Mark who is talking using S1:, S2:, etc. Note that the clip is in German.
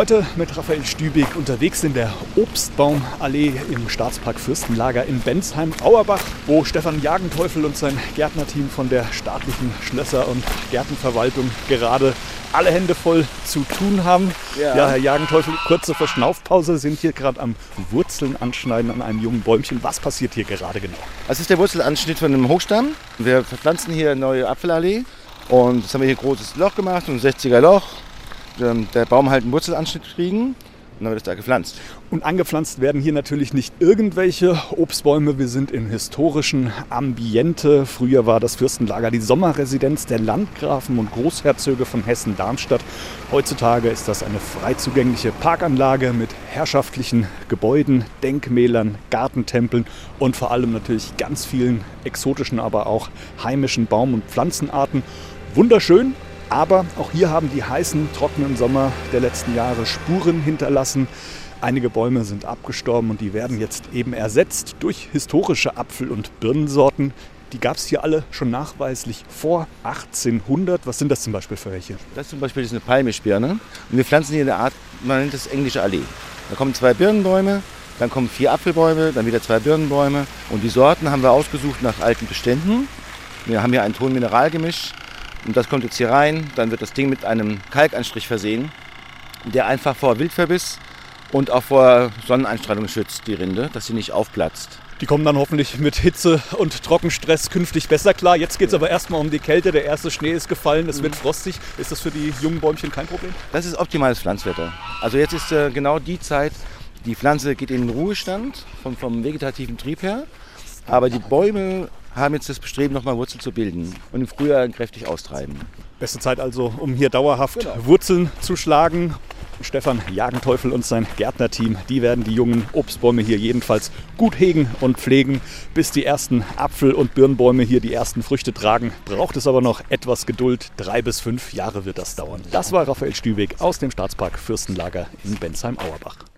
S1: Heute mit Raphael Stübig unterwegs in der Obstbaumallee im Staatspark Fürstenlager in Bensheim-Auerbach, wo Stefan Jagenteufel und sein Gärtnerteam von der staatlichen Schlösser- und Gärtenverwaltung gerade alle Hände voll zu tun haben. Ja, ja Herr Jagenteufel, kurze Verschnaufpause, sind hier gerade am Wurzeln anschneiden an einem jungen Bäumchen. Was passiert hier gerade genau?
S2: Das ist der Wurzelanschnitt von einem Hochstamm. Wir verpflanzen hier eine neue Apfelallee und das haben wir hier ein großes Loch gemacht, ein 60er Loch ähm, der Baum halt einen Wurzelanschnitt kriegen. Und dann wird es da gepflanzt.
S1: Und angepflanzt werden hier natürlich nicht irgendwelche Obstbäume. Wir sind im historischen Ambiente. Früher war das Fürstenlager die Sommerresidenz der Landgrafen und Großherzöge von Hessen-Darmstadt. Heutzutage ist das eine frei zugängliche Parkanlage mit herrschaftlichen Gebäuden, Denkmälern, Gartentempeln und vor allem natürlich ganz vielen exotischen, aber auch heimischen Baum- und Pflanzenarten. Wunderschön, aber auch hier haben die heißen, trockenen Sommer der letzten Jahre Spuren hinterlassen. Einige Bäume sind abgestorben und die werden jetzt eben ersetzt durch historische Apfel- und Birnensorten. Die gab es hier alle schon nachweislich vor 1800. Was sind das zum Beispiel für welche?
S2: Das zum Beispiel ist eine Palmischbirne. Und wir pflanzen hier eine Art, man nennt das englische Allee. Da kommen zwei Birnenbäume, dann kommen vier Apfelbäume, dann wieder zwei Birnenbäume. Und die Sorten haben wir ausgesucht nach alten Beständen. Wir haben hier ein Ton-Mineral-Gemisch und das kommt jetzt hier rein. Dann wird das Ding mit einem Kalkanstrich versehen, der einfach vor Wildverbiss und auch vor Sonneneinstrahlung schützt, die Rinde, dass sie nicht aufplatzt.
S1: Die kommen dann hoffentlich mit Hitze und Trockenstress künftig besser klar. Jetzt geht es aber erstmal um die Kälte. Der erste Schnee ist gefallen, es wird mhm. frostig. Ist das für die jungen Bäumchen kein Problem?
S2: Das ist optimales Pflanzwetter. Also jetzt ist äh, genau die Zeit, die Pflanze geht in den Ruhestand vom, vom vegetativen Trieb her. Aber die Bäume haben jetzt das Bestreben, nochmal Wurzeln zu bilden und im Frühjahr kräftig austreiben.
S1: Beste Zeit also, um hier dauerhaft genau. Wurzeln zu schlagen. Stefan Jagenteufel und sein Gärtnerteam, die werden die jungen Obstbäume hier jedenfalls gut hegen und pflegen. Bis die ersten Apfel- und Birnbäume hier die ersten Früchte tragen, braucht es aber noch etwas Geduld. Drei bis fünf Jahre wird das dauern. Das war Raphael Stübig aus dem Staatspark Fürstenlager in Bensheim-Auerbach.